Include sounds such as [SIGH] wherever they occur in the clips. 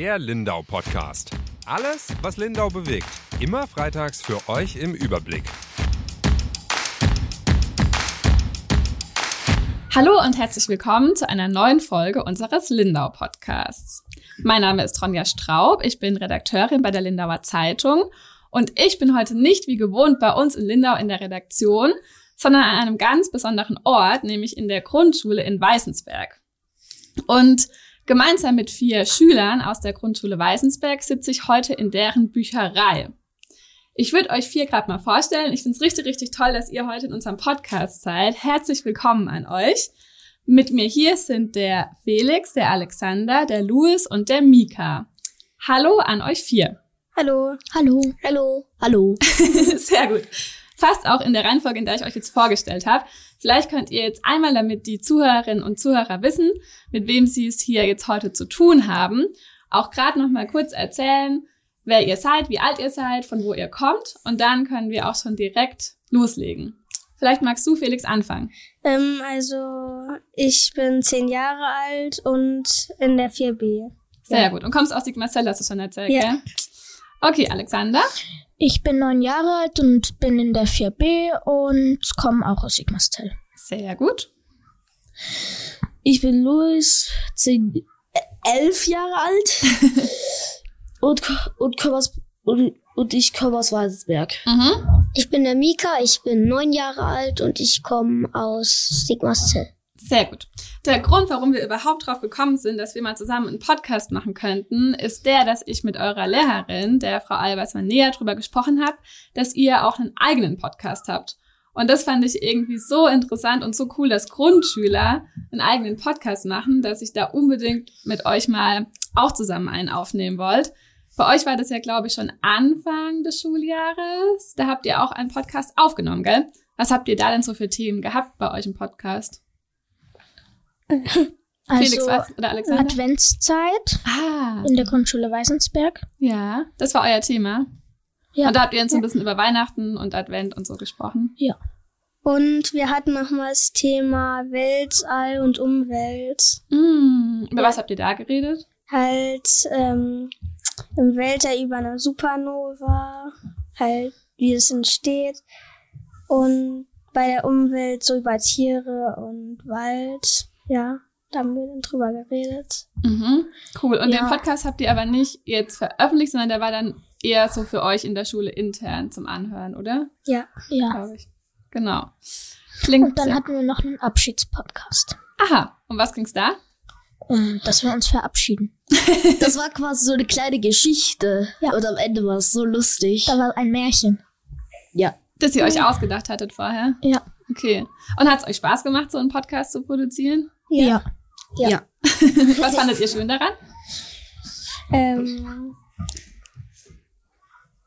Der Lindau Podcast. Alles, was Lindau bewegt. Immer freitags für euch im Überblick. Hallo und herzlich willkommen zu einer neuen Folge unseres Lindau Podcasts. Mein Name ist Ronja Straub, ich bin Redakteurin bei der Lindauer Zeitung und ich bin heute nicht wie gewohnt bei uns in Lindau in der Redaktion, sondern an einem ganz besonderen Ort, nämlich in der Grundschule in Weißensberg. Und gemeinsam mit vier Schülern aus der Grundschule Weißensberg sitze ich heute in deren Bücherei. Ich würde euch vier gerade mal vorstellen. Ich finde es richtig, richtig toll, dass ihr heute in unserem Podcast seid. Herzlich willkommen an euch. Mit mir hier sind der Felix, der Alexander, der Louis und der Mika. Hallo an euch vier. Hallo. Hallo. Hallo. Hallo. [LAUGHS] Sehr gut. Fast auch in der Reihenfolge, in der ich euch jetzt vorgestellt habe. Vielleicht könnt ihr jetzt einmal, damit die Zuhörerinnen und Zuhörer wissen, mit wem sie es hier jetzt heute zu tun haben, auch gerade noch mal kurz erzählen, wer ihr seid, wie alt ihr seid, von wo ihr kommt. Und dann können wir auch schon direkt loslegen. Vielleicht magst du, Felix, anfangen. Ähm, also, ich bin zehn Jahre alt und in der 4b. Sehr Ja. gut. Und kommst aus Sigmarsell, hast du schon erzählt, Ja. gell? Okay, Alexander. Ich bin neun Jahre alt und bin in der 4b und komme auch aus Sigmastel. Sehr gut. Ich bin Louis, zehn, elf Jahre alt [LAUGHS] und, und, komm aus, und, und ich komme aus Weißensberg. Mhm. Ich bin der Mika, ich bin neun Jahre alt und ich komme aus Sigmarstel. Sehr gut. Der Grund, warum wir überhaupt drauf gekommen sind, dass wir mal zusammen einen Podcast machen könnten, ist der, dass ich mit eurer Lehrerin, der Frau Albers, mal näher drüber gesprochen habe, dass ihr auch einen eigenen Podcast habt. Und das fand ich irgendwie so interessant und so cool, dass Grundschüler einen eigenen Podcast machen, dass ich da unbedingt mit euch mal auch zusammen einen aufnehmen wollt. Bei euch war das ja, glaube ich, schon Anfang des Schuljahres. Da habt ihr auch einen Podcast aufgenommen, gell? Was habt ihr da denn so für Themen gehabt bei euch im Podcast? [LAUGHS] Felix, Also was? Oder Alexander? Adventszeit Ah, in der Grundschule Weißensberg. ja, das war euer Thema. Ja. Und da habt ihr uns ein bisschen über Weihnachten und Advent und so gesprochen. Und wir hatten nochmal das Thema Weltall und Umwelt. Mm, über was habt ihr da geredet? Halt ähm, im Weltall über eine Supernova, halt wie es entsteht. Und bei der Umwelt so über Tiere und Wald. Ja, da haben wir dann drüber geredet. Mhm, cool. Und Ja. den Podcast habt ihr aber nicht jetzt veröffentlicht, sondern der war dann eher so für euch in der Schule intern zum Anhören, oder? Ja. Ja. Glaube ich. Genau. Klingt Und dann sehr- hatten wir noch einen Abschiedspodcast. Aha. Um was ging's da? Um, dass wir uns verabschieden. [LAUGHS] Das war quasi so eine kleine Geschichte. Ja. Und am Ende war es so lustig. Da war ein Märchen. Ja. Das ihr euch ausgedacht hattet vorher? Ja. Okay. Und hat's euch Spaß gemacht, so einen Podcast zu produzieren? Ja. Ja. [LAUGHS] Was fandet ihr schön daran? Ähm,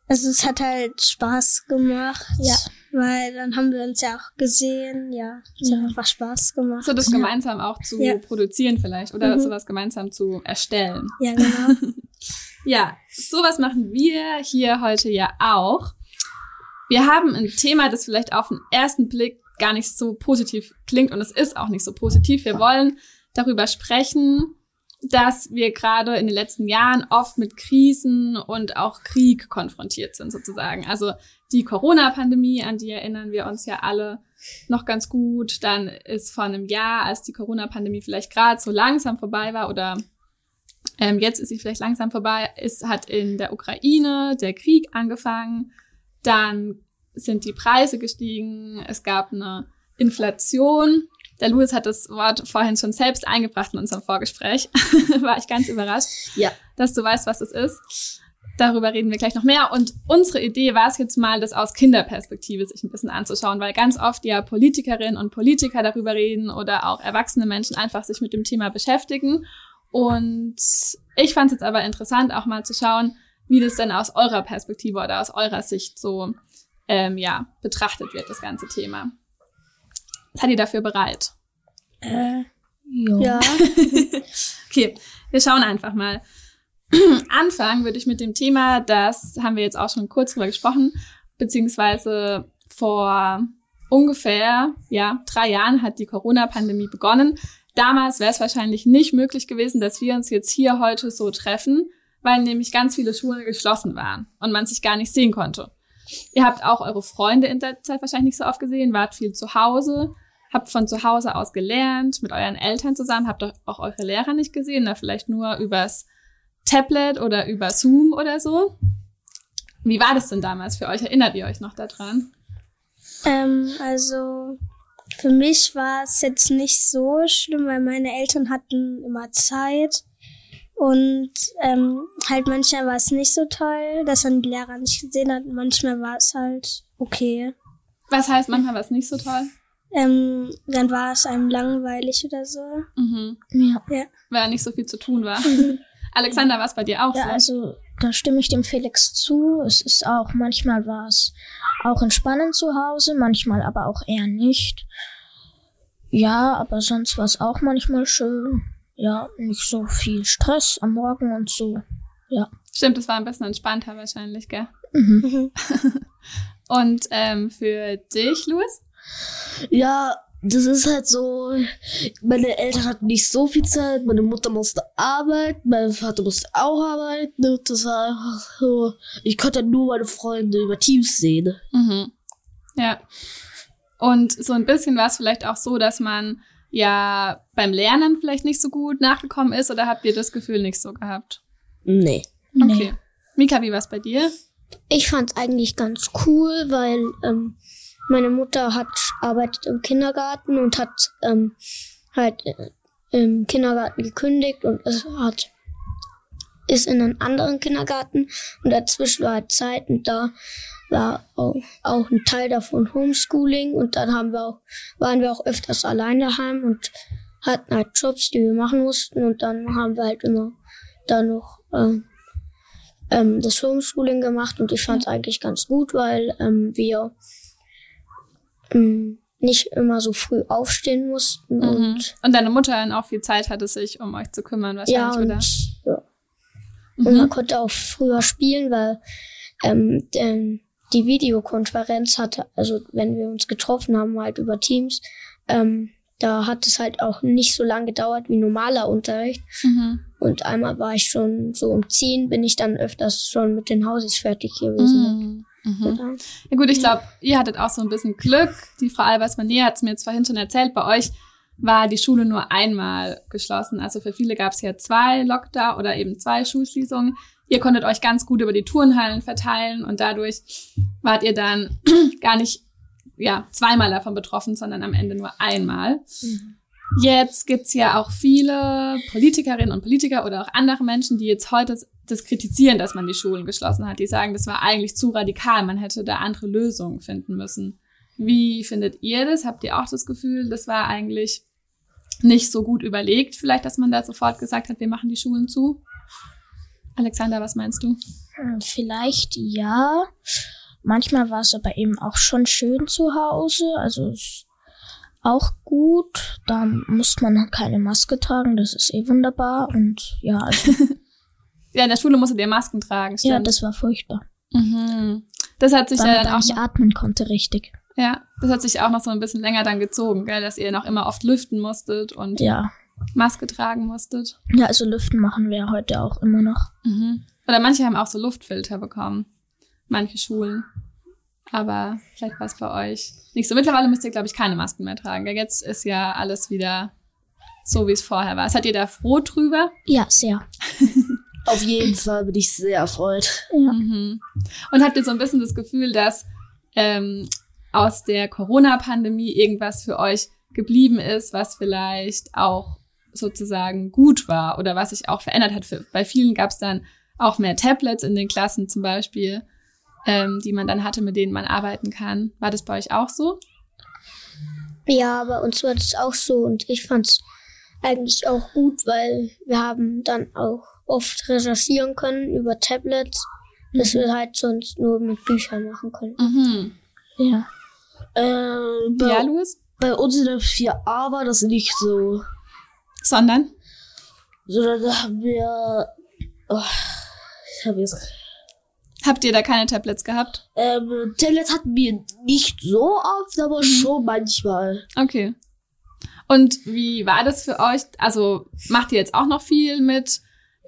also es hat halt Spaß gemacht. Ja. Weil dann haben wir uns ja auch gesehen. Ja, es hat einfach Spaß gemacht. So das gemeinsam auch zu Ja. produzieren vielleicht oder Mhm. sowas gemeinsam zu erstellen. Ja, genau. [LAUGHS] Ja, sowas machen wir hier heute ja auch. Wir haben ein Thema, das vielleicht auf den ersten Blick gar nicht so positiv klingt und es ist auch nicht so positiv. Wir wollen darüber sprechen, dass wir gerade in den letzten Jahren oft mit Krisen und auch Krieg konfrontiert sind sozusagen. Also die Corona-Pandemie, an die erinnern wir uns ja alle noch ganz gut. Dann ist vor einem Jahr, als die Corona-Pandemie vielleicht gerade so langsam vorbei war oder ähm, jetzt ist sie vielleicht langsam vorbei, ist, hat in der Ukraine der Krieg angefangen. Dann sind die Preise gestiegen. Es gab eine Inflation. Der Louis hat das Wort vorhin schon selbst eingebracht in unserem Vorgespräch. [LAUGHS] War ich ganz überrascht, Ja. dass du weißt, was das ist. Darüber reden wir gleich noch mehr. Und unsere Idee war es jetzt mal, das aus Kinderperspektive sich ein bisschen anzuschauen, weil ganz oft ja Politikerinnen und Politiker darüber reden oder auch erwachsene Menschen einfach sich mit dem Thema beschäftigen. Und ich fand es jetzt aber interessant, auch mal zu schauen, wie das denn aus eurer Perspektive oder aus eurer Sicht so ähm, ja, betrachtet wird, das ganze Thema. Seid ihr dafür bereit? äh, Jo. ja. [LAUGHS] Okay, wir schauen einfach mal. [CLEARS THROAT] Anfangen würde ich mit dem Thema, das haben wir jetzt auch schon kurz drüber gesprochen, beziehungsweise vor ungefähr ja, drei Jahren hat die Corona-Pandemie begonnen. Damals wäre es wahrscheinlich nicht möglich gewesen, dass wir uns jetzt hier heute so treffen. weil nämlich ganz viele Schulen geschlossen waren und man sich gar nicht sehen konnte. Ihr habt auch eure Freunde in der Zeit wahrscheinlich nicht so oft gesehen, wart viel zu Hause, habt von zu Hause aus gelernt, mit euren Eltern zusammen, habt auch eure Lehrer nicht gesehen, da vielleicht nur übers Tablet oder über Zoom oder so. Wie war das denn damals für euch? Erinnert ihr euch noch daran? Ähm, also für mich war es jetzt nicht so schlimm, weil meine Eltern hatten immer Zeit. Und ähm, halt manchmal war es nicht so toll, dass man die Lehrer nicht gesehen hat. Manchmal war es halt okay. Was heißt, manchmal war es nicht so toll? Ähm, dann war es einem langweilig oder so. Mhm. Ja. Ja. Weil nicht so viel zu tun war. [LAUGHS] Alexander, war es bei dir auch Ja, so? also da stimme ich dem Felix zu. Es ist auch, manchmal war es auch entspannend zu Hause, manchmal aber auch eher nicht. Ja, aber sonst war es auch manchmal schön. Ja, nicht so viel Stress am Morgen und so. Stimmt, es war ein bisschen entspannter wahrscheinlich, gell? Mhm. Mhm. [LAUGHS] Und ähm, für dich, Louis? Ja, das ist halt so, meine Eltern hatten nicht so viel Zeit, meine Mutter musste arbeiten, mein Vater musste auch arbeiten und das war einfach so, ich konnte nur meine Freunde über Teams sehen. Mhm. Ja. Und so ein bisschen war es vielleicht auch so, dass man ja beim Lernen vielleicht nicht so gut nachgekommen ist oder habt ihr das Gefühl nicht so gehabt? Nee. Okay. Mika, wie war es bei dir? Ich fand's eigentlich ganz cool, weil ähm, meine Mutter hat arbeitet im Kindergarten und hat ähm, halt äh, im Kindergarten gekündigt und es hat ist in einen anderen Kindergarten und dazwischen war halt Zeit und da war auch, auch ein Teil davon Homeschooling und dann haben wir auch waren wir auch öfters allein daheim und hatten halt Jobs, die wir machen mussten und dann haben wir halt immer da noch ähm, ähm, das Homeschooling gemacht und ich fand es eigentlich ganz gut, weil ähm, wir ähm, nicht immer so früh aufstehen mussten Mhm. und Und deine Mutter dann auch viel Zeit hatte, sich um euch zu kümmern ja wahrscheinlich, und, oder? ja. Und man Mhm. konnte auch früher spielen, weil ähm, ähm, die Videokonferenz hatte, also wenn wir uns getroffen haben, halt über Teams, ähm, da hat es halt auch nicht so lange gedauert wie normaler Unterricht. Mhm. Und einmal war ich schon so um 10, bin ich dann öfters schon mit den Hausis fertig gewesen. Mhm. Mhm. Ja. Ja gut, ich glaube, ihr hattet auch so ein bisschen Glück. Die Frau Albers-Manier hat es mir jetzt vorhin schon erzählt. Bei euch war die Schule nur einmal geschlossen. Also für viele gab es ja zwei Lockdown oder eben zwei Schulschließungen. Ihr konntet euch ganz gut über die Turnhallen verteilen und dadurch wart ihr dann [CLEARS THROAT] gar nicht ja, zweimal davon betroffen, sondern am Ende nur einmal. Jetzt gibt's ja auch viele Politikerinnen und Politiker oder auch andere Menschen, die jetzt heute das kritisieren, dass man die Schulen geschlossen hat. Die sagen, das war eigentlich zu radikal, man hätte da andere Lösungen finden müssen. Wie findet ihr das? Habt ihr auch das Gefühl, das war eigentlich nicht so gut überlegt, vielleicht, dass man da sofort gesagt hat, wir machen die Schulen zu? Alexander, was meinst du? Hm, Vielleicht ja. Manchmal war es aber eben auch schon schön zu Hause. Also ist auch gut. Da muss man keine Maske tragen. Das ist eh wunderbar. Und ja, also, [LAUGHS] Ja, in der Schule musstet ihr Masken tragen, stimmt. ja, das war furchtbar. mhm. Das hat sich Weil ja man dann da auch nicht atmen konnte richtig. Ja, das hat sich auch noch so ein bisschen länger dann gezogen, gell, dass ihr noch immer oft lüften musstet und Ja. Maske tragen musstet. Ja, also Lüften machen wir heute auch immer noch. Mhm. Oder manche haben auch so Luftfilter bekommen. Manche Schulen. Aber vielleicht war es bei euch nicht so. Mittlerweile müsst ihr, glaube ich, keine Masken mehr tragen. gell? Jetzt ist ja alles wieder so, wie es vorher war. Seid ihr da froh drüber? Ja, sehr. [LAUGHS] Auf jeden Fall bin ich sehr erfreut. Ja. Mhm. Und habt ihr so ein bisschen das Gefühl, dass ähm, aus der Corona-Pandemie irgendwas für euch geblieben ist, was vielleicht auch sozusagen gut war oder was sich auch verändert hat? Für, bei vielen gab es dann auch mehr Tablets in den Klassen zum Beispiel, ähm, die man dann hatte, mit denen man arbeiten kann. War das bei euch auch so? Ja, bei uns war das auch so und ich fand's eigentlich auch gut, weil wir haben dann auch oft recherchieren können über Tablets, das wir halt sonst nur mit Büchern machen können. Mhm. Ja. Äh, bei, Ja, Louis? bei uns in der 4a war das nicht so. Sondern? Sondern da haben wir. Oh, ich habe jetzt. Habt ihr da keine Tablets gehabt? Ähm, Tablets hatten wir nicht so oft, aber schon manchmal. Okay. Und wie war das für euch? Also macht ihr jetzt auch noch viel mit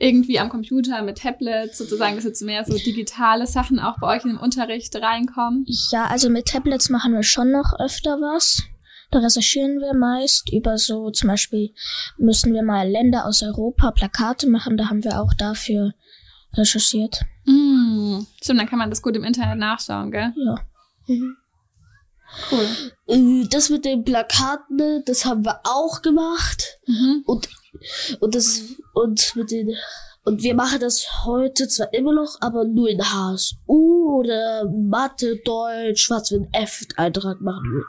irgendwie am Computer mit Tablets sozusagen, dass jetzt mehr so digitale Sachen auch bei euch in den Unterricht reinkommen? Ja, also mit Tablets machen wir schon noch öfter was. Da recherchieren wir meist über so, zum Beispiel müssen wir mal Länder aus Europa Plakate machen, da haben wir auch dafür recherchiert. Mm, stimmt, dann kann man das gut im Internet nachschauen, gell? Ja. Cool. Äh, Das mit den Plakaten, das haben wir auch gemacht. Mhm. Und, und das, und mit den, und wir machen das heute zwar immer noch, aber nur in HSU oder Mathe, Deutsch, was wir einen F-Eintrag machen,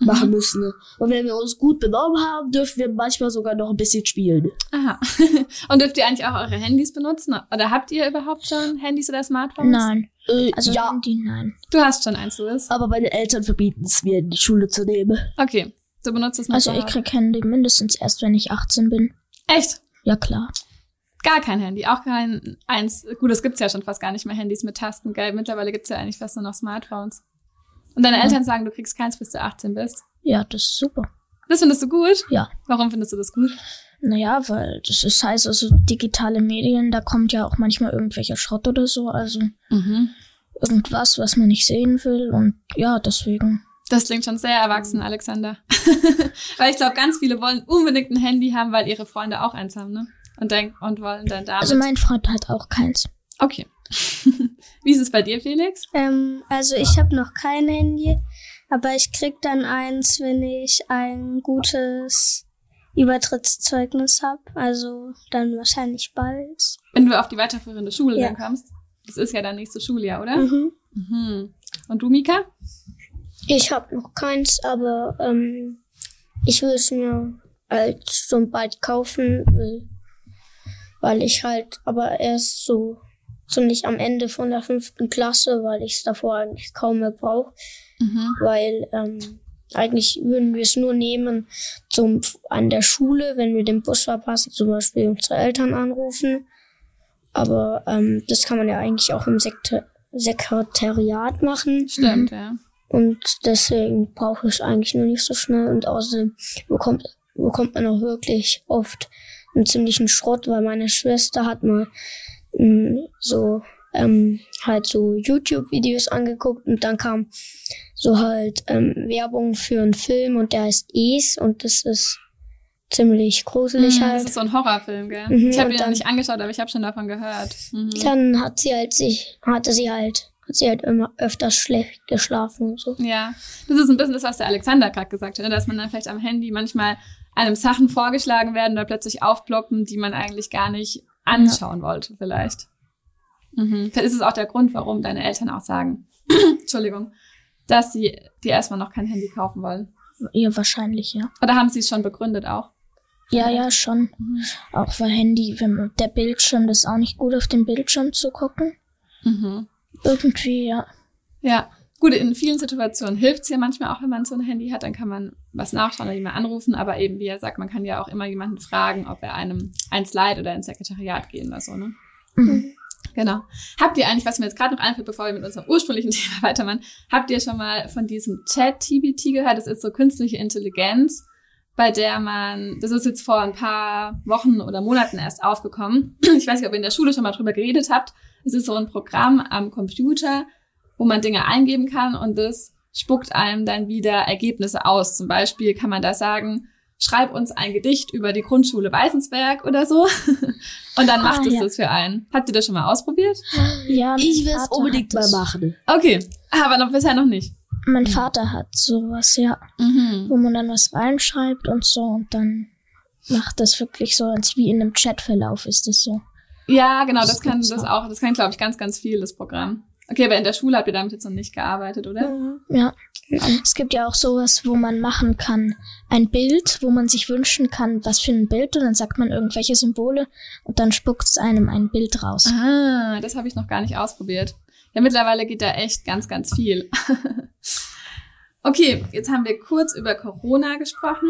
machen müssen. Und wenn wir uns gut benommen haben, dürfen wir manchmal sogar noch ein bisschen spielen. Aha. [LAUGHS] Und dürft ihr eigentlich auch eure Handys benutzen? Oder habt ihr überhaupt schon Handys oder Smartphones? Nein. Äh, Also ja, Handy, nein. Du hast schon eins, Louis. aber meine Eltern verbieten es mir, in die Schule zu nehmen. Okay. Du benutzt es noch Also ich Hause. krieg Handy mindestens erst, wenn ich 18 bin. Echt? Ja, klar. Gar kein Handy. Auch kein eins. Gut, es gibt's ja schon fast gar nicht mehr Handys mit Tasten, gell? Mittlerweile gibt's ja eigentlich fast nur noch Smartphones. Und deine Ja. Eltern sagen, du kriegst keins, bis du 18 bist. Ja, das ist super. Das findest du gut? Ja. Warum findest du das gut? Naja, weil das ist heißt, also digitale Medien, da kommt ja auch manchmal irgendwelcher Schrott oder so, also Mhm. irgendwas, was man nicht sehen will und ja, deswegen. Das klingt schon sehr erwachsen, Alexander. [LAUGHS] weil ich glaube, ganz viele wollen unbedingt ein Handy haben, weil ihre Freunde auch eins haben, ne? Und denken und wollen dann damit. Also mein Freund hat auch keins. okay. [LAUGHS] Wie ist es bei dir, Felix? Ähm, also ich habe noch kein Handy, aber ich krieg dann eins, wenn ich ein gutes Übertrittszeugnis habe. Also dann wahrscheinlich bald. Wenn du auf die weiterführende Schule Ja. dann kommst. Das ist ja dann nächste Schuljahr, oder? Mhm. Mhm. Und du, Mika? Ich habe noch keins, aber ähm, ich will es mir halt schon bald kaufen, weil, weil ich halt aber erst so ziemlich am Ende von der fünften Klasse, weil ich es davor eigentlich kaum mehr brauche, Mhm. weil ähm, eigentlich würden wir es nur nehmen zum an der Schule, wenn wir den Bus verpassen, zum Beispiel unsere Eltern anrufen. Aber ähm, das kann man ja eigentlich auch im Sekte Sekretariat machen. Stimmt, ja. Und deswegen brauche ich es eigentlich nur nicht so schnell. Und außerdem bekommt, bekommt man auch wirklich oft einen ziemlichen Schrott, weil meine Schwester hat mal mm, so ähm, halt so YouTube-Videos angeguckt und dann kam so halt ähm, Werbung für einen Film und der heißt Es und das ist ziemlich gruselig Mhm, Das halt. ist so ein Horrorfilm, gell? Mhm, ich habe ihn noch dann- nicht angeschaut, aber ich habe schon davon gehört. Mhm. Dann hat sie halt sich, hatte sie halt, sie halt immer öfters schlecht geschlafen und so. Ja, das ist ein bisschen das, was der Alexander gerade gesagt hat, ne? dass man dann vielleicht am Handy manchmal einem Sachen vorgeschlagen werden oder plötzlich aufploppen, die man eigentlich gar nicht anschauen wollte, vielleicht. Mhm. Vielleicht ist es auch der Grund, warum deine Eltern auch sagen, [CLEARS THROAT] Entschuldigung, dass sie dir erstmal noch kein Handy kaufen wollen. Ja, wahrscheinlich, ja. Oder haben sie es schon begründet auch? Ja, ja, schon. Mhm. Auch weil Handy, wenn man, der Bildschirm, das ist auch nicht gut auf dem Bildschirm zu gucken. Mhm. Irgendwie, ja. Ja, gut, in vielen Situationen hilft es ja manchmal auch, wenn man so ein Handy hat, dann kann man was nachschauen oder jemand anrufen, aber eben, wie er sagt, man kann ja auch immer jemanden fragen, ob er einem eins leiht oder ins Sekretariat gehen oder so, ne? Mhm. Genau. Habt ihr eigentlich, was mir jetzt gerade noch einfällt, bevor wir mit unserem ursprünglichen [LAUGHS] Thema weitermachen, habt ihr schon mal von diesem Chat-TBT gehört? Das ist so künstliche Intelligenz, bei der man, das ist jetzt vor ein paar Wochen oder Monaten erst aufgekommen. [CLEARS THROAT] Ich weiß nicht, ob ihr in der Schule schon mal drüber geredet habt. Es ist so ein Programm am Computer, wo man Dinge eingeben kann und das spuckt einem dann wieder Ergebnisse aus. Zum Beispiel kann man da sagen, schreib uns ein Gedicht über die Grundschule Weißensberg oder so. [LAUGHS] Und dann macht Ah, es ja. das für einen. Habt ihr das schon mal ausprobiert? Ja, mein Ich will es Vater unbedingt hat mal das. machen. Okay, aber noch bisher noch nicht. Mein Vater hat sowas, ja. Mhm. Wo man dann was reinschreibt und so und dann macht das wirklich so, als wie in einem Chatverlauf ist es so. Ja, genau, das Das kann das auch. das kann, glaube ich, ganz, ganz viel, das Programm. Okay, aber in der Schule habt ihr damit jetzt noch nicht gearbeitet, oder? Ja. Es gibt ja auch sowas, wo man machen kann, ein Bild, wo man sich wünschen kann, was für ein Bild und dann sagt man irgendwelche Symbole und dann spuckt es einem ein Bild raus. Ah, das habe ich noch gar nicht ausprobiert. Ja, mittlerweile geht da echt ganz, ganz viel. [LAUGHS] okay, jetzt haben wir kurz über Corona gesprochen.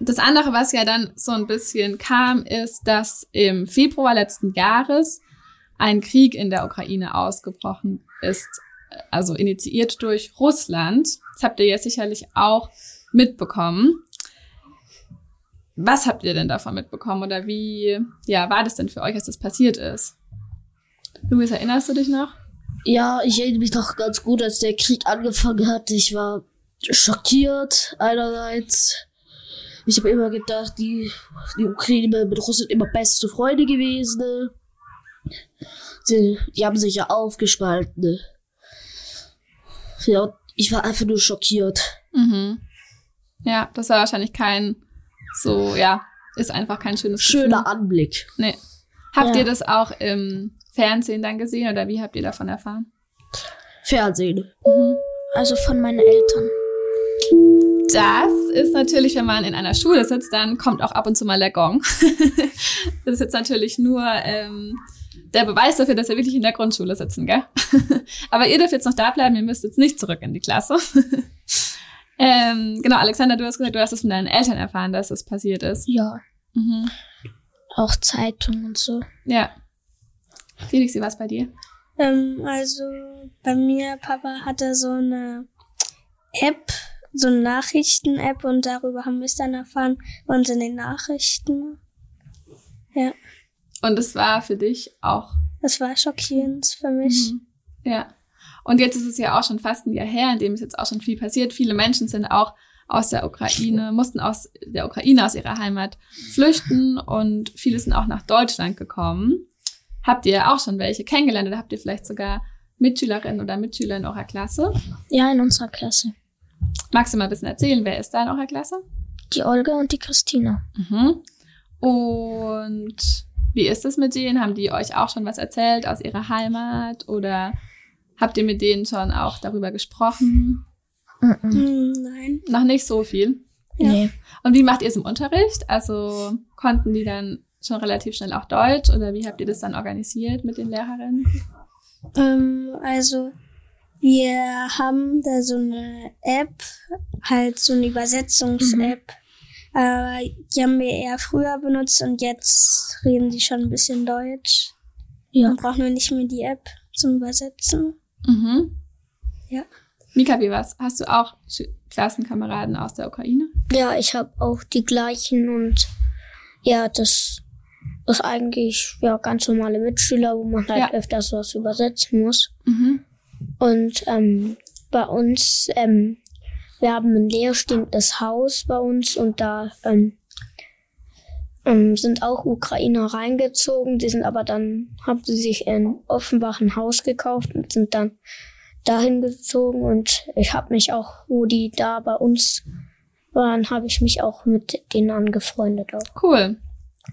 Das andere, was ja dann so ein bisschen kam, ist, dass im Februar letzten Jahres ein Krieg in der Ukraine ausgebrochen ist, also initiiert durch Russland. Das habt ihr ja sicherlich auch mitbekommen. Was habt ihr denn davon mitbekommen oder wie, ja, war das denn für euch, als das passiert ist? Luis, erinnerst du dich noch? Ja, ich erinnere mich noch ganz gut, als der Krieg angefangen hat. Ich war schockiert einerseits. Ich habe immer gedacht, die, die Ukraine mit Russland immer beste Freunde gewesen. Die, die haben sich ja aufgespalten. Ja, ich war einfach nur schockiert. Mhm. Ja, das war wahrscheinlich kein so, ja, ist einfach kein schönes Schöner Gefühl. Anblick. Nee. Habt Ja. ihr das auch im Fernsehen dann gesehen oder wie habt ihr davon erfahren? Fernsehen. Also von meinen Eltern. Das ist natürlich, wenn man in einer Schule sitzt, dann kommt auch ab und zu mal der Gong. [LAUGHS] das ist jetzt natürlich nur ähm, der Beweis dafür, dass wir wirklich in der Grundschule sitzen, gell? [LAUGHS] Aber ihr dürft jetzt noch da bleiben, ihr müsst jetzt nicht zurück in die Klasse. [LAUGHS] ähm, genau, Alexander, du hast gesagt, du hast es von deinen Eltern erfahren, dass das passiert ist. Ja, Mhm. auch Zeitung und so. Ja. Felix, wie war's bei dir? Ähm, also bei mir, Papa hatte so eine App, so eine Nachrichten-App und darüber haben wir es dann erfahren bei uns in den Nachrichten. Ja, Und es war für dich auch das war schockierend für mich. Mhm. Ja. Und jetzt ist es ja auch schon fast ein Jahr her, in dem ist jetzt auch schon viel passiert. Viele Menschen sind auch aus der Ukraine, mussten aus der Ukraine, aus ihrer Heimat flüchten und viele sind auch nach Deutschland gekommen. Habt ihr auch schon welche kennengelernt oder habt ihr vielleicht sogar Mitschülerinnen oder Mitschüler in eurer Klasse? Ja, in unserer Klasse. Magst du mal ein bisschen erzählen, wer ist da in eurer Klasse? Die Olga und die Christina. Mhm. Und wie ist es mit denen? Haben die euch auch schon was erzählt aus ihrer Heimat oder habt ihr mit denen schon auch darüber gesprochen? Mhm. Hm, nein. Noch nicht so viel. Ja. Nee. Und wie macht ihr es im Unterricht? Also konnten die dann schon relativ schnell auch Deutsch oder wie habt ihr das dann organisiert mit den Lehrerinnen? Ähm, also wir haben da so eine App, halt so eine Übersetzungs-App. Aber die haben wir eher früher benutzt und jetzt reden die schon ein bisschen Deutsch. Ja. Dann brauchen wir nicht mehr die App zum Übersetzen. Mhm. Ja. Mika, wie war's? Hast du auch Klassenkameraden aus der Ukraine? Ja, ich habe auch die gleichen und ja, das ist eigentlich ja ganz normale Mitschüler, wo man halt Ja. öfters was übersetzen muss. Mhm. Und ähm, bei uns, ähm, wir haben ein leerstehendes Haus bei uns und da ähm, ähm, sind auch Ukrainer reingezogen. Die sind aber dann, haben sie sich in Offenbach ein Haus gekauft und sind dann dahin gezogen. Und ich habe mich auch, wo die da bei uns waren, habe ich mich auch mit denen angefreundet. Auch. Cool.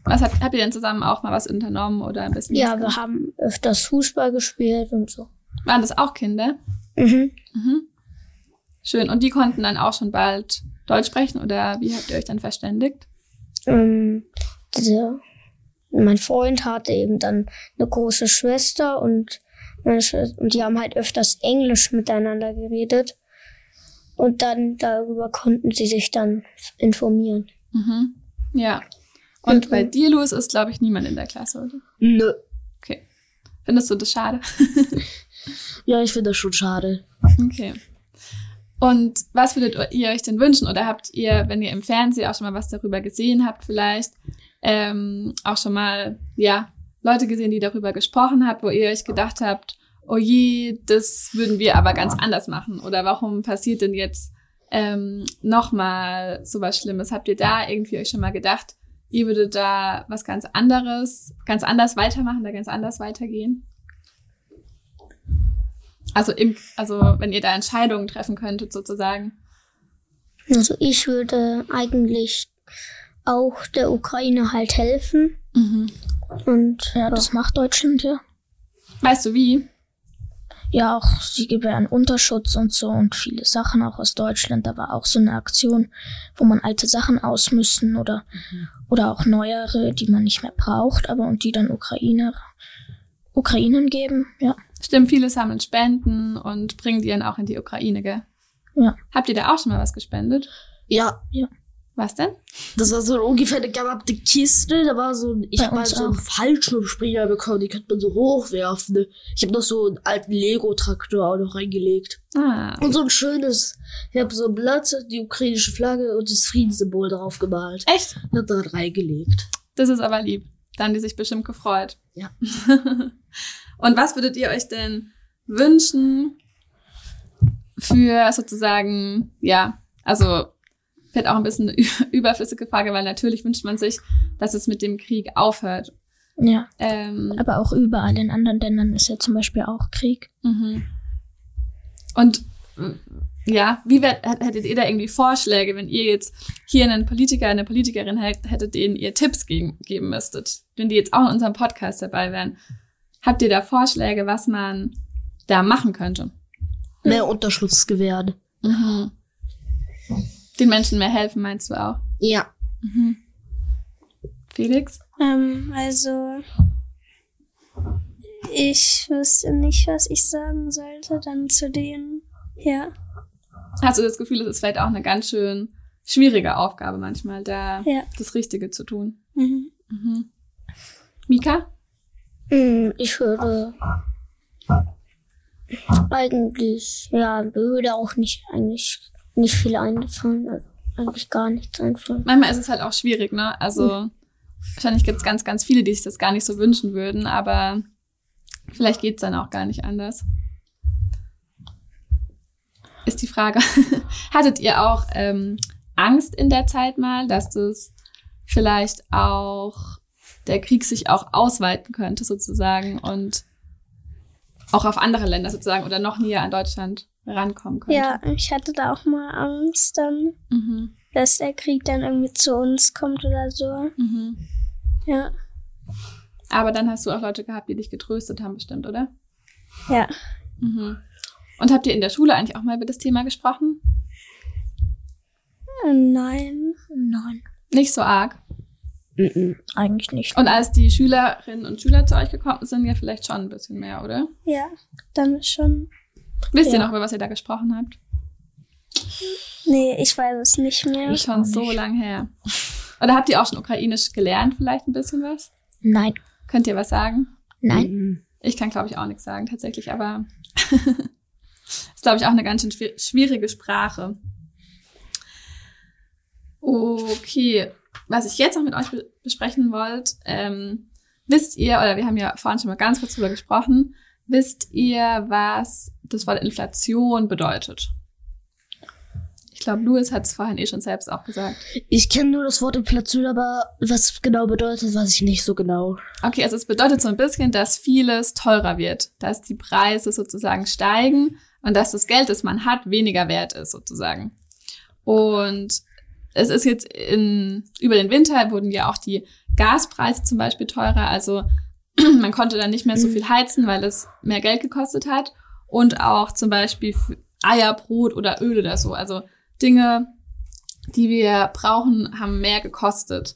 Was habt, habt ihr denn zusammen auch mal was unternommen oder ein bisschen? Ja, wir haben öfters Fußball gespielt und so. Waren das auch Kinder? Mhm. Mhm. Schön. Und die konnten dann auch schon bald Deutsch sprechen oder wie habt ihr euch dann verständigt? ähm, diese, mein Freund hatte eben dann eine große Schwester und, meine Schwester, und die haben halt öfters Englisch miteinander geredet. Und dann darüber konnten sie sich dann informieren. Mhm. Ja. Und Und- bei dir, Louis, ist, glaube ich, niemand in der Klasse, oder? Nö. Okay. Findest du das schade? [LAUGHS] Ja, ich finde das schon schade. Okay. Und was würdet ihr euch denn wünschen? Oder habt ihr, wenn ihr im Fernsehen auch schon mal was darüber gesehen habt, vielleicht ähm, auch schon mal, ja, Leute gesehen, die darüber gesprochen habt, wo ihr euch gedacht habt, oh je, das würden wir aber ganz anders machen? Oder warum passiert denn jetzt ähm, nochmal sowas Schlimmes? Habt ihr da irgendwie euch schon mal gedacht, ihr würdet da was ganz anderes, ganz anders weitermachen, da ganz anders weitergehen? Also, im, also wenn ihr da Entscheidungen treffen könntet, sozusagen. Also ich würde eigentlich auch der Ukraine halt helfen. Mhm. Und Ja, das macht Deutschland ja. Weißt du wie? Ja, auch sie gewähren Unterschutz und so und viele Sachen auch aus Deutschland. Da war auch so eine Aktion, wo man alte Sachen ausmüssen oder, oder auch neuere, die man nicht mehr braucht, aber und die dann Ukrainer, Ukrainern geben. Ja. Stimmt, viele sammeln Spenden und bringen die dann auch in die Ukraine, gell? Ja. Habt ihr da auch schon mal was gespendet? Ja, Was denn? Das war so ungefähr eine gerappte Kiste. Da war so ein, ich habe mal so einen. Fallschirmspringer bekommen. Die könnte man so hochwerfen. Ne? Ich habe noch so einen alten Lego-Traktor auch noch reingelegt. Ah, Und so ein schönes, ich habe so ein Blatt, die ukrainische Flagge und das Friedenssymbol drauf gemalt. echt? Und hab da reingelegt. Das ist aber lieb. Da haben die sich bestimmt gefreut. Ja. [LAUGHS] Und was würdet ihr euch denn wünschen für sozusagen, ja, also vielleicht auch ein bisschen eine [LAUGHS] überflüssige Frage, weil natürlich wünscht man sich, dass es mit dem Krieg aufhört. Ja, Ähm, aber auch überall in anderen Ländern ist ja zum Beispiel auch Krieg. Mhm. Und ja, wie wär, hät- hättet ihr da irgendwie Vorschläge, wenn ihr jetzt hier einen Politiker, eine Politikerin hätt- hättet, denen ihr Tipps geben, geben müsstet, wenn die jetzt auch in unserem Podcast dabei wären? Habt ihr da Vorschläge, was man da machen könnte? Mehr Unterschlupf gewähren. Mhm. Den Menschen mehr helfen, meinst du auch? Ja. Mhm. Felix? Ähm, also, ich wüsste nicht, was ich sagen sollte dann zu denen. Ja, Hast du das Gefühl, es ist vielleicht auch eine ganz schön schwierige Aufgabe manchmal, da Ja. das Richtige zu tun? mhm. Mhm. Mika? Hm, Ich würde eigentlich, ja, würde auch nicht, eigentlich nicht viel einfallen. Also eigentlich gar nichts einfallen. manchmal ist es halt auch schwierig, ne? Also wahrscheinlich gibt es ganz, ganz viele, die sich das gar nicht so wünschen würden, aber vielleicht geht's dann auch gar nicht anders. Ist die Frage. [LAUGHS] Hattet ihr auch ähm, Angst in der Zeit mal, dass das vielleicht auch der Krieg sich auch ausweiten könnte sozusagen und auch auf andere Länder sozusagen oder noch näher an Deutschland rankommen könnte? ja, ich hatte da auch mal Angst dann, Mhm. dass der Krieg dann irgendwie zu uns kommt oder so. Mhm. Ja, Aber dann hast du auch Leute gehabt, die dich getröstet haben, bestimmt, oder? ja. Mhm. Und habt ihr in der Schule eigentlich auch mal über das Thema gesprochen? Äh, Nein. Nein, Nicht so arg. eigentlich nicht. Und als die Schülerinnen und Schüler zu euch gekommen sind, ja vielleicht schon ein bisschen mehr, oder? Ja, dann schon. Wisst ihr Ja. noch, über was ihr da gesprochen habt? Nee, ich weiß es nicht mehr. Ich schon so lang her. Oder habt ihr auch schon Ukrainisch gelernt, vielleicht ein bisschen was? Nein, Könnt ihr was sagen? nein. Ich kann, glaube ich, auch nichts sagen, tatsächlich, aber [LAUGHS] ist, glaube ich, auch eine ganz schön schwi- schwierige Sprache. Okay, was ich jetzt noch mit euch be besprechen wollte, ähm, wisst ihr, oder wir haben ja vorhin schon mal ganz kurz drüber gesprochen, wisst ihr, was das Wort Inflation bedeutet? Ich glaube, Louis hat es vorhin eh schon selbst auch gesagt. Ich kenne nur das Wort Inflation, aber was es genau bedeutet, weiß ich nicht so genau. Okay, also es bedeutet so ein bisschen, dass vieles teurer wird, dass die Preise sozusagen steigen und dass das Geld, das man hat, weniger wert ist sozusagen. Und es ist jetzt in, über den Winter wurden ja auch die Gaspreise zum Beispiel teurer. Also [CLEARS THROAT] man konnte dann nicht mehr so viel heizen, weil es mehr Geld gekostet hat. Und auch zum Beispiel Eier, Brot oder Öl oder so. Also Dinge, die wir brauchen, haben mehr gekostet.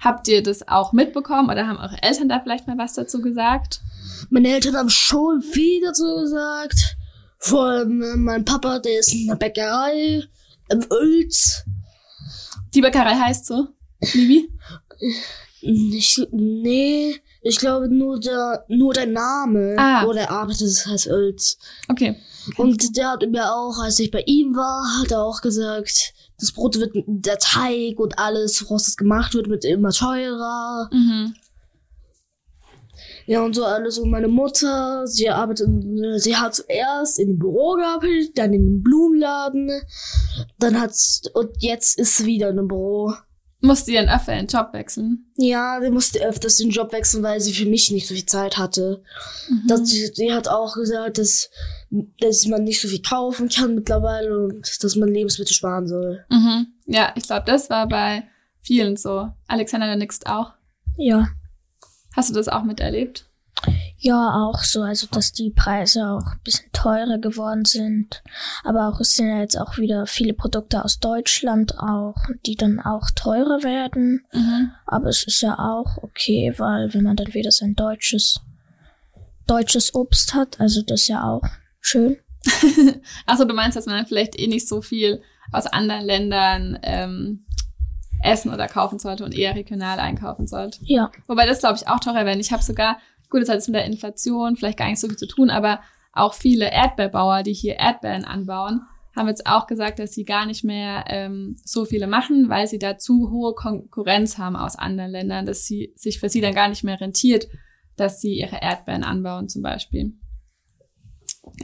Habt ihr das auch mitbekommen oder haben eure Eltern da vielleicht mal was dazu gesagt? Meine Eltern haben schon viel dazu gesagt. Vor allem äh, mein Papa, der ist in der Bäckerei im Ölz. Die Bäckerei heißt so, Libi? Ich, nee, ich glaube nur der, nur der Name, Ah. wo der arbeitet, das heißt Ölz. Okay. Und der hat mir auch, als ich bei ihm war, hat er auch gesagt, das Brot wird, der Teig und alles, woraus das gemacht wird, wird immer teurer. Mhm. Ja, und so alles. Und meine Mutter, sie arbeitet, sie hat zuerst in dem Büro gearbeitet, dann in einem Blumenladen, dann hat's, und jetzt ist sie wieder in einem Büro. Musste ihr öfter den Job wechseln? Ja, sie musste öfters den Job wechseln, weil sie für mich nicht so viel Zeit hatte. Das, sie, sie hat auch gesagt, dass, dass man nicht so viel kaufen kann mittlerweile und dass man Lebensmittel sparen soll. Mhm. Ja, ich glaube, das war bei vielen so. Alexander, du nickst auch. Ja, Hast du das auch miterlebt? ja, auch so. Also, dass die Preise auch ein bisschen teurer geworden sind. Aber auch es sind ja jetzt auch wieder viele Produkte aus Deutschland auch, die dann auch teurer werden. Mhm. Aber es ist ja auch okay, weil wenn man dann wieder sein deutsches, deutsches Obst hat, also das ist ja auch schön. [LAUGHS] Achso, du meinst, dass man dann vielleicht eh nicht so viel aus anderen Ländern ähm, essen oder kaufen sollte und eher regional einkaufen sollte. Ja. Wobei das, glaube ich, auch teurer werden. Ich habe sogar, gut, das hat jetzt mit der Inflation vielleicht gar nicht so viel zu tun, aber auch viele Erdbeerbauer, die hier Erdbeeren anbauen, haben jetzt auch gesagt, dass sie gar nicht mehr ähm, so viele machen, weil sie da zu hohe Konkurrenz haben aus anderen Ländern, dass sie sich für sie dann gar nicht mehr rentiert, dass sie ihre Erdbeeren anbauen zum Beispiel.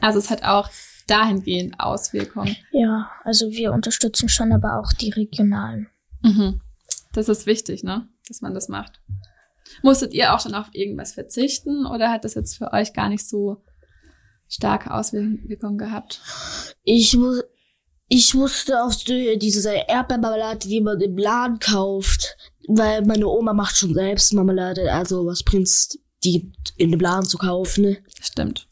Also es hat auch dahingehend Auswirkungen. Ja, also wir unterstützen schon aber auch die regionalen. Mhm. Das ist wichtig, ne? Dass man das macht. Musstet ihr auch schon auf irgendwas verzichten oder hat das jetzt für euch gar nicht so starke Auswirkungen gehabt? Ich muss, ich musste auf die, diese Erdbeermarmelade, die man im Laden kauft, weil meine Oma macht schon selbst Marmelade, also was bringt's, die in dem Laden zu kaufen. Ne? Stimmt.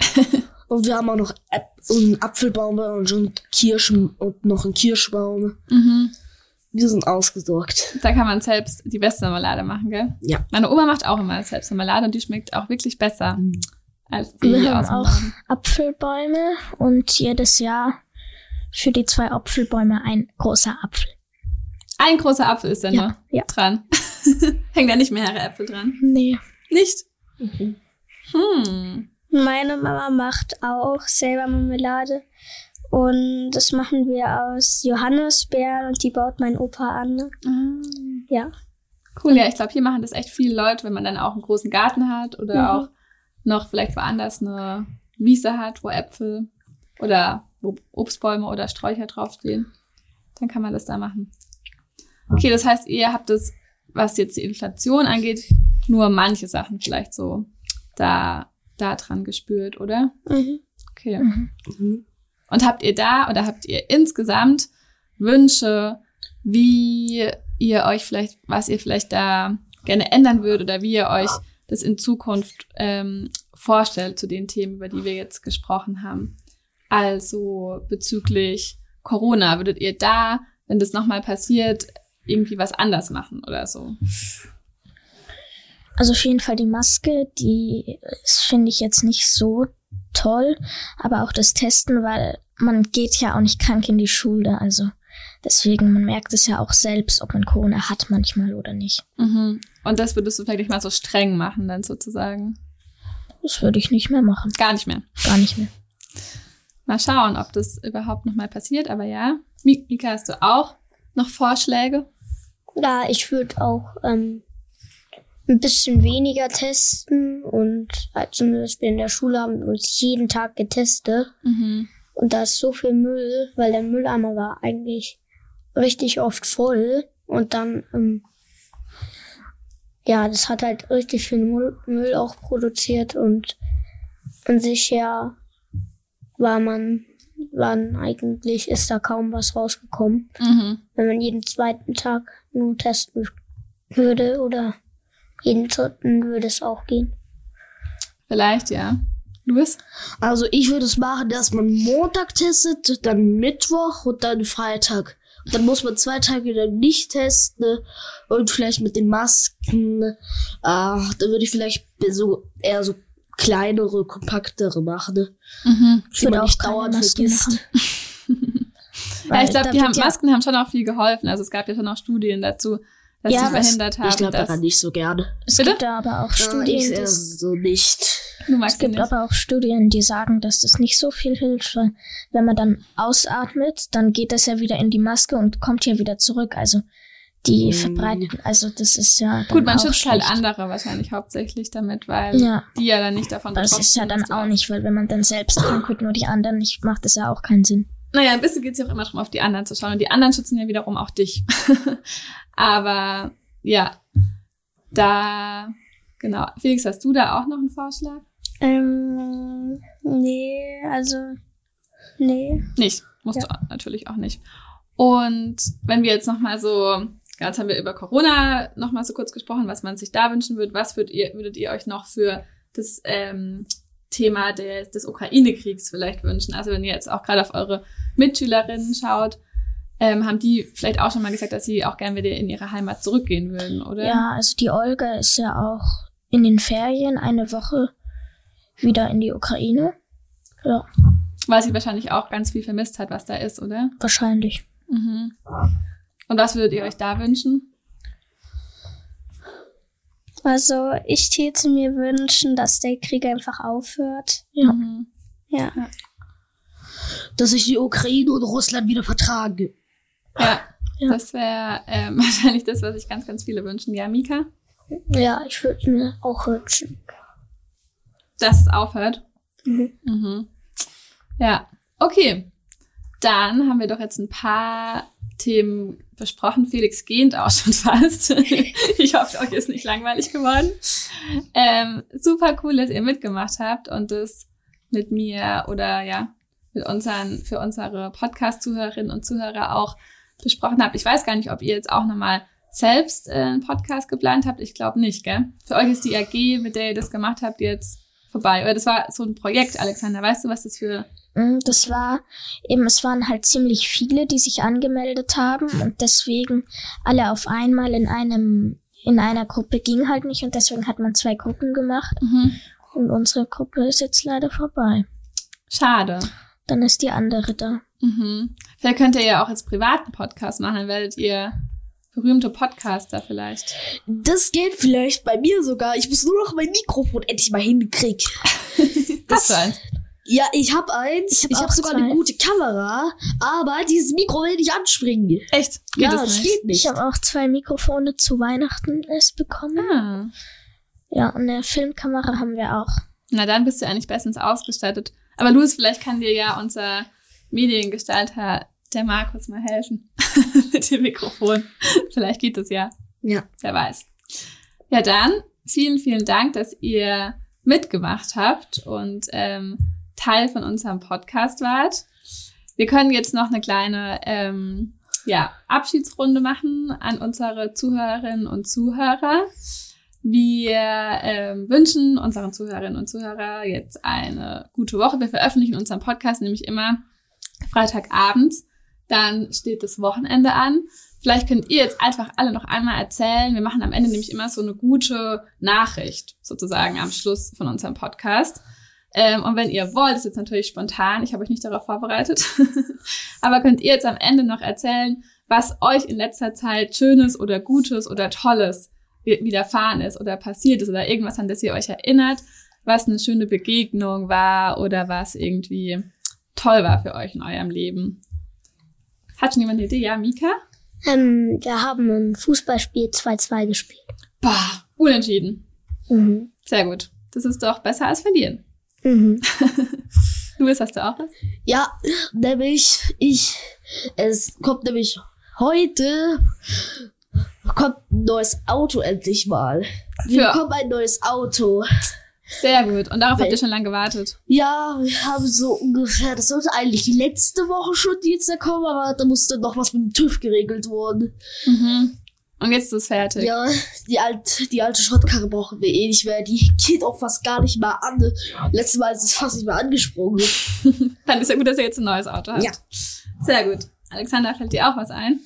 [LAUGHS] Und wir haben auch noch Äp einen Apfelbaum und schon Kirschen und noch einen Kirschbaum. Mhm. Wir sind ausgesorgt. Da kann man selbst die beste Marmelade machen, gell? Ja. Meine Oma macht auch immer selbst Marmelade und die schmeckt auch wirklich besser Mhm. als die Wir aus haben auch Laden. Apfelbäume und jedes Jahr für die zwei Apfelbäume ein großer Apfel. Ein großer Apfel ist da Ja, nur ja. dran. [LAUGHS] Hängen da nicht mehrere Äpfel dran? Nee. Nicht? Mhm. Hm. Meine Mama macht auch selber Marmelade. Und das machen wir aus Johannisbeeren und die baut mein Opa an. Ja. Cool, ja, ich glaube, hier machen das echt viele Leute, wenn man dann auch einen großen Garten hat oder Mhm. auch noch vielleicht woanders eine Wiese hat, wo Äpfel oder wo Obstbäume oder Sträucher draufstehen. Dann kann man das da machen. Okay, das heißt, ihr habt das, was jetzt die Inflation angeht, nur manche Sachen vielleicht so da, da dran gespürt, oder? Mhm. Okay. Mhm. Und habt ihr da oder habt ihr insgesamt Wünsche, wie ihr euch vielleicht, was ihr vielleicht da gerne ändern würdet oder wie ihr euch das in Zukunft ähm, vorstellt zu den Themen, über die wir jetzt gesprochen haben? Also bezüglich Corona, würdet ihr da, wenn das nochmal passiert, irgendwie was anders machen oder so? Also auf jeden Fall die Maske, die finde ich jetzt nicht so toll, aber auch das Testen, weil man geht ja auch nicht krank in die Schule, also deswegen, man merkt es ja auch selbst, ob man Corona hat manchmal oder nicht. Mhm. Und das würdest du vielleicht nicht mal so streng machen, dann sozusagen. Das würde ich nicht mehr machen, Gar nicht mehr. gar nicht mehr. Mal schauen, ob das überhaupt nochmal passiert, aber ja. Mi- Mika, hast du auch noch Vorschläge? Ja, ich würde auch ähm, ein bisschen weniger testen und halt zum Beispiel in der Schule haben wir uns jeden Tag getestet Mhm. und da ist so viel Müll, weil der Mülleimer war eigentlich richtig oft voll und dann ähm, ja, das hat halt richtig viel Müll, Müll auch produziert und an sich ja war man, waren eigentlich ist da kaum was rausgekommen Mhm. wenn man jeden zweiten Tag nur testen würde oder jeden dritten würde es auch gehen. Vielleicht, ja. Louis? Also ich würde es machen, dass man Montag testet, dann Mittwoch und dann Freitag. Und dann muss man zwei Tage wieder nicht testen ne? und vielleicht mit den Masken. Ah, dann würde ich vielleicht so eher so kleinere, kompaktere machen. Ne? Mhm. Die würde auch dauernd vergisst. [LAUGHS] Ja, ich glaube, die haben, ja- Masken haben schon auch viel geholfen. Also es gab ja schon auch Studien dazu, dass Ja, sie verhindert haben, Ich glaube daran nicht so gerne. Es Bitte? gibt da aber auch ich Studien, eher dass, so nicht. Es gibt nicht. aber auch Studien, die sagen, dass das nicht so viel hilft, weil wenn man dann ausatmet, dann geht das ja wieder in die Maske und kommt hier wieder zurück. Also die Mm. verbreiten, also das ist ja Gut, man schützt halt andere wahrscheinlich hauptsächlich damit, weil Ja. die ja dann nicht davon Aber das betroffen ist ja dann auch nicht, weil wenn man dann selbst krank wird, nur die anderen nicht, macht das ja auch keinen Sinn. Naja, ein bisschen geht es ja auch immer darum, auf die anderen zu schauen. Und die anderen schützen ja wiederum auch dich. [LAUGHS] Aber ja, da, genau. Felix, hast du da auch noch einen Vorschlag? Ähm, nee, also, nee. Nicht. Musst du natürlich auch nicht. Und wenn wir jetzt nochmal so, ja, jetzt haben wir über Corona nochmal so kurz gesprochen, was man sich da wünschen würde. Was würdet ihr, würdet ihr euch noch für das ähm, Thema des, des Ukraine-Kriegs vielleicht wünschen? Also wenn ihr jetzt auch gerade auf eure Mitschülerinnen schaut, ähm, haben die vielleicht auch schon mal gesagt, dass sie auch gerne wieder in ihre Heimat zurückgehen würden, oder? Ja, also die Olga ist ja auch in den Ferien eine Woche wieder in die Ukraine. Ja, Weil sie wahrscheinlich auch ganz viel vermisst hat, was da ist, oder? wahrscheinlich. Mhm. Und was würdet ihr euch da wünschen? Also ich täte mir wünschen, dass der Krieg einfach aufhört. Ja. Mhm. Ja. Dass sich die Ukraine und Russland wieder vertragen. Ja, Ja. das wäre ähm, [LAUGHS] wahrscheinlich das, was sich ganz, ganz viele wünschen. Ja, Mika? Ja, ich würde mir auch wünschen. Dass es aufhört. Mhm. Mhm. Ja, okay. Dann haben wir doch jetzt ein paar Themen besprochen. Felix gehend auch schon fast. [LAUGHS] ich hoffe, euch ist nicht langweilig geworden. Ähm, super cool, dass ihr mitgemacht habt und das mit mir oder ja, mit unseren, für unsere Podcast-Zuhörerinnen und Zuhörer auch besprochen habt. Ich weiß gar nicht, ob ihr jetzt auch nochmal selbst äh, einen Podcast geplant habt. Ich glaube nicht, gell? Für euch ist die AG, mit der ihr das gemacht habt, jetzt vorbei. Oder das war so ein Projekt, Alexander. Weißt du, was das für Mm, Das war eben, es waren halt ziemlich viele, die sich angemeldet haben und deswegen alle auf einmal in einem, in einer Gruppe ging halt nicht und deswegen hat man zwei Gruppen gemacht und unsere Gruppe ist jetzt leider vorbei. Schade. Dann ist die andere da. Mhm. Vielleicht könnt ihr ja auch jetzt privaten Podcast machen, dann werdet ihr berühmte Podcaster vielleicht. Das geht vielleicht bei mir sogar. Ich muss nur noch mein Mikrofon endlich mal hinkriegen. [LAUGHS] Das war eins. Ja, ich hab eins. Ich hab Ich hab, sogar zwei. eine gute Kamera, aber dieses Mikro will nicht anspringen. Echt? Geht ja, das das nicht? geht nicht. Ich habe auch zwei Mikrofone zu Weihnachten erst bekommen. Ah. Ja, und eine Filmkamera haben wir auch. Na, dann bist du eigentlich bestens ausgestattet. Aber Louis, vielleicht kann dir ja unser Mediengestalter, der Markus, mal helfen. [LAUGHS] Mit dem Mikrofon. vielleicht geht das ja. Ja. Wer weiß. Ja, dann vielen, vielen Dank, dass ihr mitgemacht habt und ähm, Teil von unserem Podcast wart. Wir können jetzt noch eine kleine ähm, ja, Abschiedsrunde machen an unsere Zuhörerinnen und Zuhörer. Wir ähm, wünschen unseren Zuhörerinnen und Zuhörer jetzt eine gute Woche. Wir veröffentlichen unseren Podcast nämlich immer Freitagabends. Dann steht das Wochenende an. Vielleicht könnt ihr jetzt einfach alle noch einmal erzählen. Wir machen am Ende nämlich immer so eine gute Nachricht sozusagen am Schluss von unserem Podcast. Ähm, und wenn ihr wollt, ist jetzt natürlich spontan, ich habe euch nicht darauf vorbereitet, [LAUGHS] aber könnt ihr jetzt am Ende noch erzählen, was euch in letzter Zeit Schönes oder Gutes oder Tolles wi- widerfahren ist oder passiert ist oder irgendwas, an das ihr euch erinnert, was eine schöne Begegnung war oder was irgendwie toll war für euch in eurem Leben. Hat schon jemand eine Idee? Ja, Mika? Ähm, wir haben ein Fußballspiel 2-2 gespielt. Boah, unentschieden. Mhm. Sehr gut. Das ist doch besser als verlieren. Mhm. [LAUGHS] Louis, hast du auch was? Ja, nämlich ich, es kommt nämlich heute, kommt ein neues Auto endlich mal. Wir Für- bekommen ein neues Auto. Sehr gut. Und darauf habt ihr schon lange gewartet. Ja, wir haben so ungefähr, das sollte eigentlich letzte Woche schon Dienstag kommen, aber da musste noch was mit dem TÜV geregelt worden. Mhm. Und jetzt ist es fertig. Ja, die, alt, die alte Schrottkarre brauchen wir eh nicht mehr. Die geht auch fast gar nicht mehr an. Letztes Mal ist es fast nicht mehr angesprungen. [LAUGHS] Dann ist ja gut, dass ihr jetzt ein neues Auto habt. Ja. Sehr gut. Alexander, fällt dir auch was ein?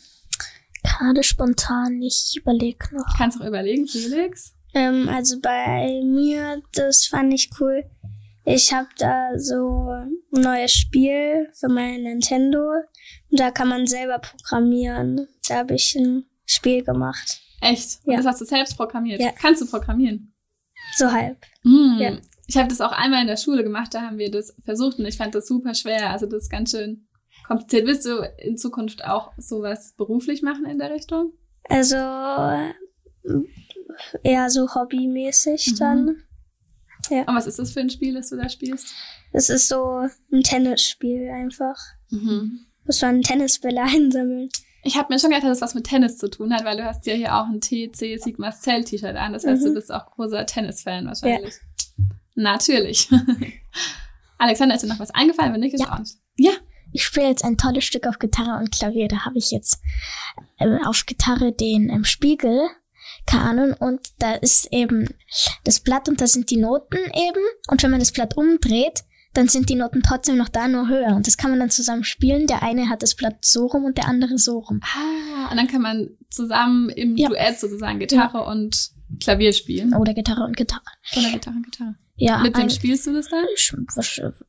Gerade spontan, ich überlege noch. Kannst auch überlegen, Felix. Ähm, also bei mir, das fand ich cool. Ich habe da so ein neues Spiel für mein Nintendo. Und da kann man selber programmieren. Da habe ich ein Spiel gemacht. Echt? Und Ja. das hast du selbst programmiert? Ja. Kannst du programmieren? So halb. Hm. Ja. Ich habe das auch einmal in der Schule gemacht, da haben wir das versucht und ich fand das super schwer. Also das ist ganz schön kompliziert. Willst du in Zukunft auch sowas beruflich machen in der Richtung? Also eher so hobbymäßig Mhm. dann. Und was ist das für ein Spiel, das du da spielst? Es ist so ein Tennisspiel einfach. Mhm. Muss man Tennisbälle [LAUGHS] einsammeln. Ich habe mir schon gedacht, dass das was mit Tennis zu tun hat, weil du hast ja hier auch ein TC Sigmas Zell T-Shirt an. Das heißt, du Mhm. bist auch großer Tennisfan wahrscheinlich. Natürlich. [LAUGHS] Alexander, ist dir noch was eingefallen? Wenn nicht, ist Ja. auch nicht. Ja. Ich spiele jetzt ein tolles Stück auf Gitarre und Klavier. Da habe ich jetzt äh, auf Gitarre den ähm, Spiegel, Kanon, und da ist eben das Blatt und da sind die Noten eben. Und wenn man das Blatt umdreht, dann sind die Noten trotzdem noch da, nur höher. Und das kann man dann zusammen spielen. Der eine hat das Blatt so rum und der andere so rum. Ah, und dann kann man zusammen im Ja. Duett sozusagen Gitarre und Klavier spielen. Oder Gitarre und Gitarre. Oder Gitarre und Gitarre. Ja, Mit wem ein- spielst du das dann?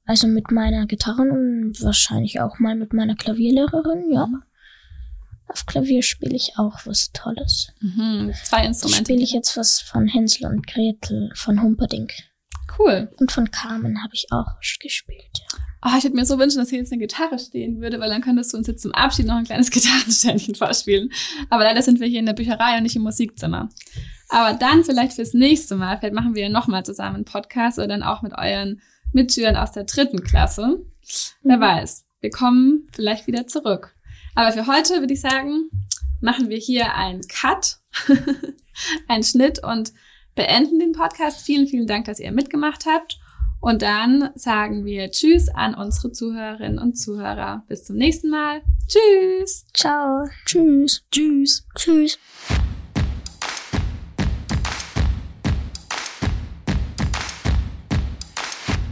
also mit meiner Gitarre und wahrscheinlich auch mal mit meiner Klavierlehrerin, ja. Auf Klavier spiele ich auch was Tolles. Mhm. Zwei Instrumente. spiele ich jetzt was von Hänsel und Gretel, von Humperdinck. Cool. Und von Carmen habe ich auch gespielt. Ja. Oh, ich würde mir so wünschen, dass hier jetzt eine Gitarre stehen würde, weil dann könntest du uns jetzt zum Abschied noch ein kleines [LAUGHS] Gitarrenständchen vorspielen. Aber leider sind wir hier in der Bücherei und nicht im Musikzimmer. Aber dann vielleicht fürs nächste Mal, vielleicht machen wir ja nochmal zusammen einen Podcast oder dann auch mit euren Mitschülern aus der dritten Klasse. Wer weiß, wir kommen vielleicht wieder zurück. Aber für heute würde ich sagen, machen wir hier einen Cut, [LAUGHS] einen Schnitt und beenden den Podcast. Vielen, vielen Dank, dass ihr mitgemacht habt. Und dann sagen wir Tschüss an unsere Zuhörerinnen und Zuhörer. Bis zum nächsten Mal. Tschüss. Ciao. Tschüss. Tschüss. Tschüss.